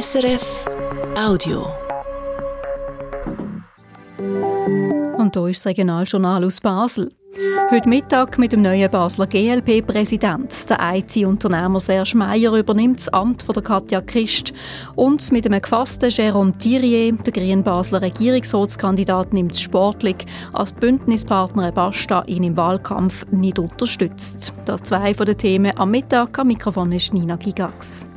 SRF Audio. Und hier ist das Regionaljournal aus Basel. Heute Mittag mit dem neuen Basler GLP-Präsident. Der IT-Unternehmer Serge Meyer übernimmt das Amt von der Katja Christ. Und mit dem gefassten Jérôme Thirier, der grünen Basler Regierungsratskandidat, nimmt es sportlich, als die Bündnispartner Basta ihn im Wahlkampf nicht unterstützt. Das zwei von den Themen am Mittag. Am Mikrofon ist Nina Gigax.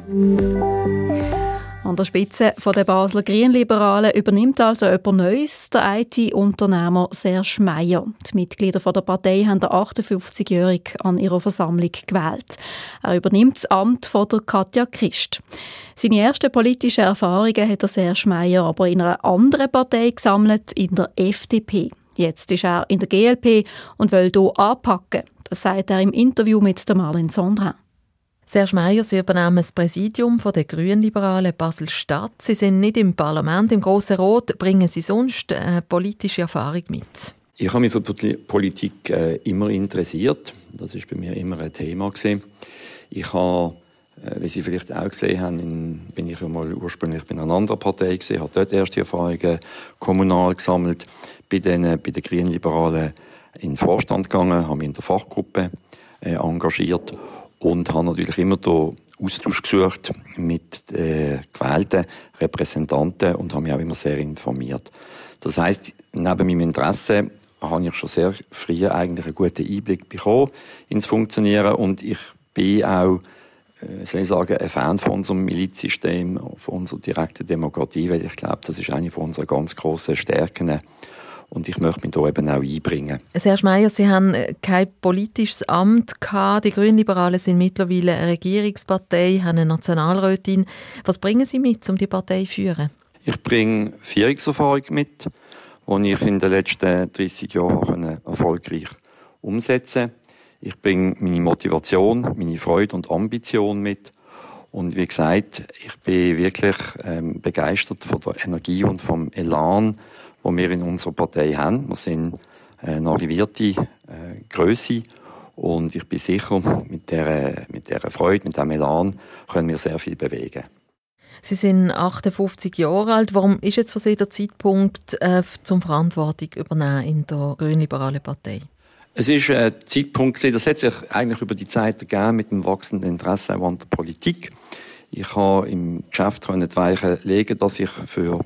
An der Spitze der Basler Grünliberalen übernimmt also jemand Neues, der IT-Unternehmer Serge Meyer. Die Mitglieder der Partei haben den 58-Jährigen an ihrer Versammlung gewählt. Er übernimmt das Amt von der Katja Christ. Seine ersten politischen Erfahrungen hat der Serge Meyer aber in einer anderen Partei gesammelt, in der FDP. Jetzt ist er in der GLP und will hier anpacken. Das sagt er im Interview mit Marlene Sondra. Serge Meyer, Sie übernehmen das Präsidium der Grünliberalen Basel-Stadt. Sie sind nicht im Parlament, im Grossen Rot. Bringen Sie sonst eine politische Erfahrung mit? Ich habe mich für Politik äh, immer interessiert. Das ist bei mir immer ein Thema gewesen. Ich habe, äh, wie Sie vielleicht auch gesehen haben, in, bin ich einmal ursprünglich bei einer anderen Partei gesehen, habe dort erste Erfahrungen kommunal gesammelt, bei den, bei den Grünliberalen in den Vorstand gegangen, habe mich in der Fachgruppe äh, engagiert und habe natürlich immer den Austausch gesucht mit äh, gewählten Repräsentanten und habe mich auch immer sehr informiert. Das heißt, neben meinem Interesse habe ich schon sehr früh eigentlich einen guten Einblick bekommen ins Funktionieren und ich bin auch äh, soll ich sagen, ein Fan von unserem Milizsystem, von unserer direkten Demokratie, weil ich glaube, das ist eine von unseren ganz grossen Stärken und ich möchte mich da eben auch einbringen. Serge Meyer, Sie haben kein politisches Amt gehabt. Die Grünliberalen sind mittlerweile eine Regierungspartei, haben eine Nationalrätin. Was bringen Sie mit, um die Partei zu führen? Ich bringe Führungserfahrung mit, die ich in den letzten 30 Jahren erfolgreich umsetzen konnte. Ich bringe meine Motivation, meine Freude und Ambition mit. Und wie gesagt, ich bin wirklich ähm, begeistert von der Energie und vom Elan, die wir in unserer Partei haben. Wir sind eine arrivierte äh, Größe und ich bin sicher, mit dieser, mit dieser Freude, mit diesem Elan können wir sehr viel bewegen. Sie sind 58 Jahre alt. Warum ist jetzt für Sie der Zeitpunkt äh, zum Verantwortung übernehmen in der Grünliberalen Partei? Es ist ein Zeitpunkt, das hat sich eigentlich über die Zeit ergeben mit dem wachsenden Interesse an der Politik. Ich habe im Geschäft die Weichen legen, dass ich für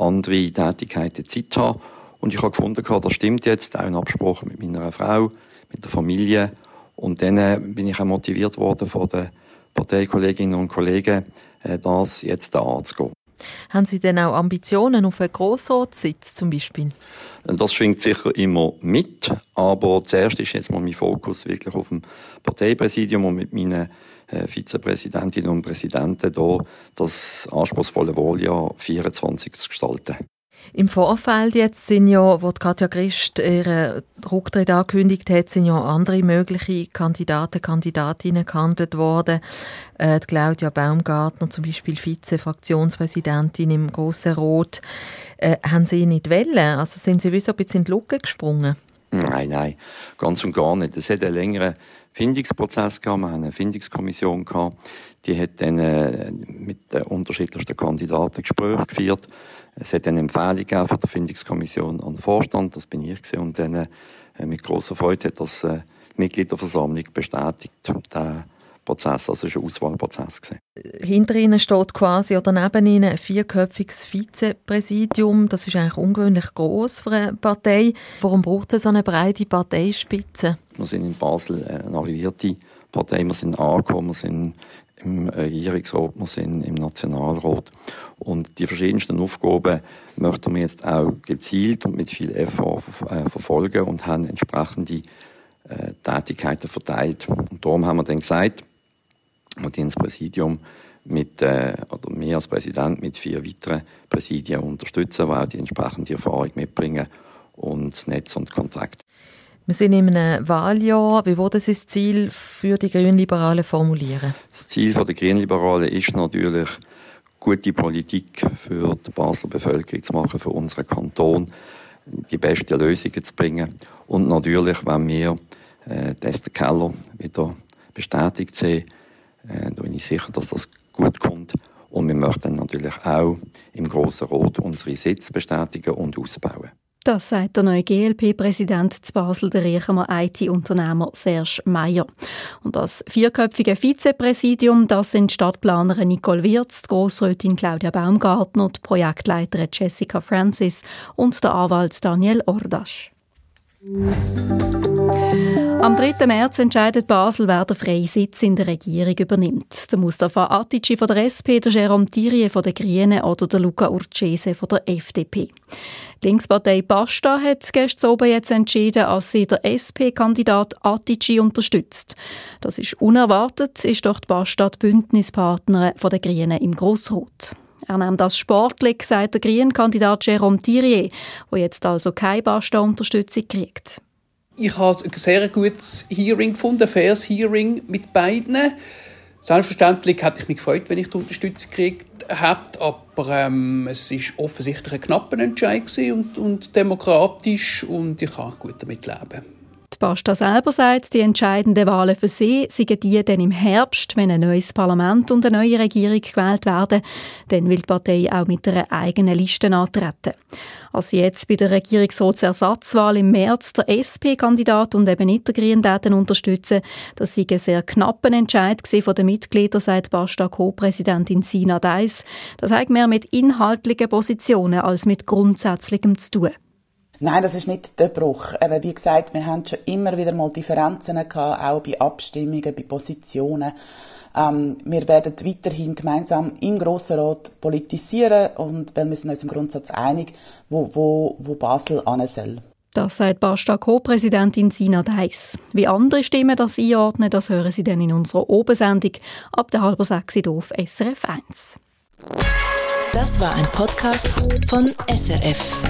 andere Tätigkeiten Zeit habe. Und ich habe gefunden, das stimmt jetzt, auch in Absprache mit meiner Frau, mit der Familie. Und dann äh, bin ich auch motiviert worden von den Parteikolleginnen und Kollegen, äh, das jetzt anzugehen. Haben Sie denn auch Ambitionen auf einen Grossratssitz zum Beispiel? Das schwingt sicher immer mit, aber zuerst ist jetzt mal mein Fokus wirklich auf dem Parteipräsidium und mit meinen äh, Vizepräsidentinnen und Präsidenten da das anspruchsvolle Wahljahr 24 zu gestalten. Im Vorfeld jetzt sind ja, wo Katja Christ ihren Rücktritt angekündigt hat, sind ja andere mögliche Kandidaten, Kandidatinnen gehandelt worden. Äh, Claudia Baumgartner, zum Beispiel Vize-Fraktionspräsidentin im Grossen Rot. Äh, haben Sie nicht wollen? Also sind Sie wie so ein bisschen in die Lücke gesprungen? Nein, nein, ganz und gar nicht. Es hat einen längeren Findungsprozess gehabt. Wir haben eine Findungskommission gehabt. Die hat dann äh, mit den unterschiedlichsten Kandidaten Gespräche geführt. Es hat eine Empfehlung gegeben von der Findungskommission an den Vorstand. Das bin ich gewesen. Und dann äh, mit großer Freude hat das äh, die Mitgliederversammlung bestätigt. Der Prozess, also es war ein Auswahlprozess. Hinter Ihnen steht quasi oder neben Ihnen ein vierköpfiges Vizepräsidium. Das ist eigentlich ungewöhnlich groß für eine Partei. Warum braucht es so eine breite Parteispitze? Wir sind in Basel eine arrivierte Partei, wir sind angekommen, wir sind im Regierungsrat, wir sind im Nationalrat. Und die verschiedensten Aufgaben möchten wir jetzt auch gezielt und mit viel Effort äh, verfolgen und haben entsprechende äh, Tätigkeiten verteilt. Und darum haben wir dann gesagt, wir ins Präsidium mit, äh, oder mir als Präsident mit vier weiteren Präsidien unterstützen, die auch die entsprechende Erfahrung mitbringen und das Netz und Kontakt. Wir sind in einem Wahljahr. Wie wurde das Ziel für die Grünliberalen formulieren? Das Ziel der Grünliberalen ist natürlich, gute Politik für die Basler Bevölkerung zu machen, für unseren Kanton, die besten Lösungen zu bringen. Und natürlich, wenn wir äh, Esther Keller wieder bestätigt sehen, äh, da bin ich sicher, dass das gut kommt. Und wir möchten natürlich auch im Grossen Rot unsere Sitze bestätigen und ausbauen. Das sagt der neue GLP-Präsident zu Basel, der Riechemer IT-Unternehmer Serge Meyer. Und das vierköpfige Vizepräsidium, das sind Stadtplanerin Nicole Wirz, die Grossrätin Claudia Baumgartner, die Projektleiterin Jessica Francis und der Anwalt Daniel Ordasch. Am 3. März entscheidet Basel, wer den freien Sitz in der Regierung übernimmt. Der Mustafa Atici von der SP, der Jérôme Thierry von den Grünen oder der Luca Urcese von der FDP. Die Linkspartei Basta hat gestern oben jetzt entschieden, dass sie der SP-Kandidat Atici unterstützt. Das ist unerwartet, ist doch die Basta die Bündnispartnerin von den Grünen im Grossrot. Er nimmt das sportlich, sagt der Grünen-Kandidat Jérôme Thierry, der jetzt also keine Basta-Unterstützung kriegt. Ich habe ein sehr gutes Hearing gefunden, ein faires Hearing mit beiden. Selbstverständlich hätte ich mich gefreut, wenn ich die Unterstützung gekriegt hätte, aber ähm, es ist offensichtlich ein knapper Entscheid und, und demokratisch und ich kann gut damit leben. Basta selber sagt, die entscheidenden Wahlen für sie seien die dann im Herbst, wenn ein neues Parlament und eine neue Regierung gewählt werden. Dann will die Partei auch mit einer eigenen Liste antreten. Als jetzt bei der Regierungsratsersatzwahl im März der SP-Kandidat und eben nicht der Grünen unterstützen, das sei ein sehr knapper Entscheid von den Mitgliedern, sagt Basta Co-Präsidentin Sina Deiss. Das hat mehr mit inhaltlichen Positionen als mit grundsätzlichem zu tun. Nein, das ist nicht der Bruch. Eben, wie gesagt, wir haben schon immer wieder mal Differenzen gehabt, auch bei Abstimmungen, bei Positionen. Ähm, wir werden weiterhin gemeinsam im Grossen Rat politisieren und weil wir sind uns im Grundsatz einig, wo, wo, wo Basel an soll. Das sagt Basta Co-Präsidentin Sina Deiss. Wie andere Stimmen das einordnen, das hören Sie dann in unserer Obensendung ab der halben sechs auf SRF 1. Das war ein Podcast von SRF.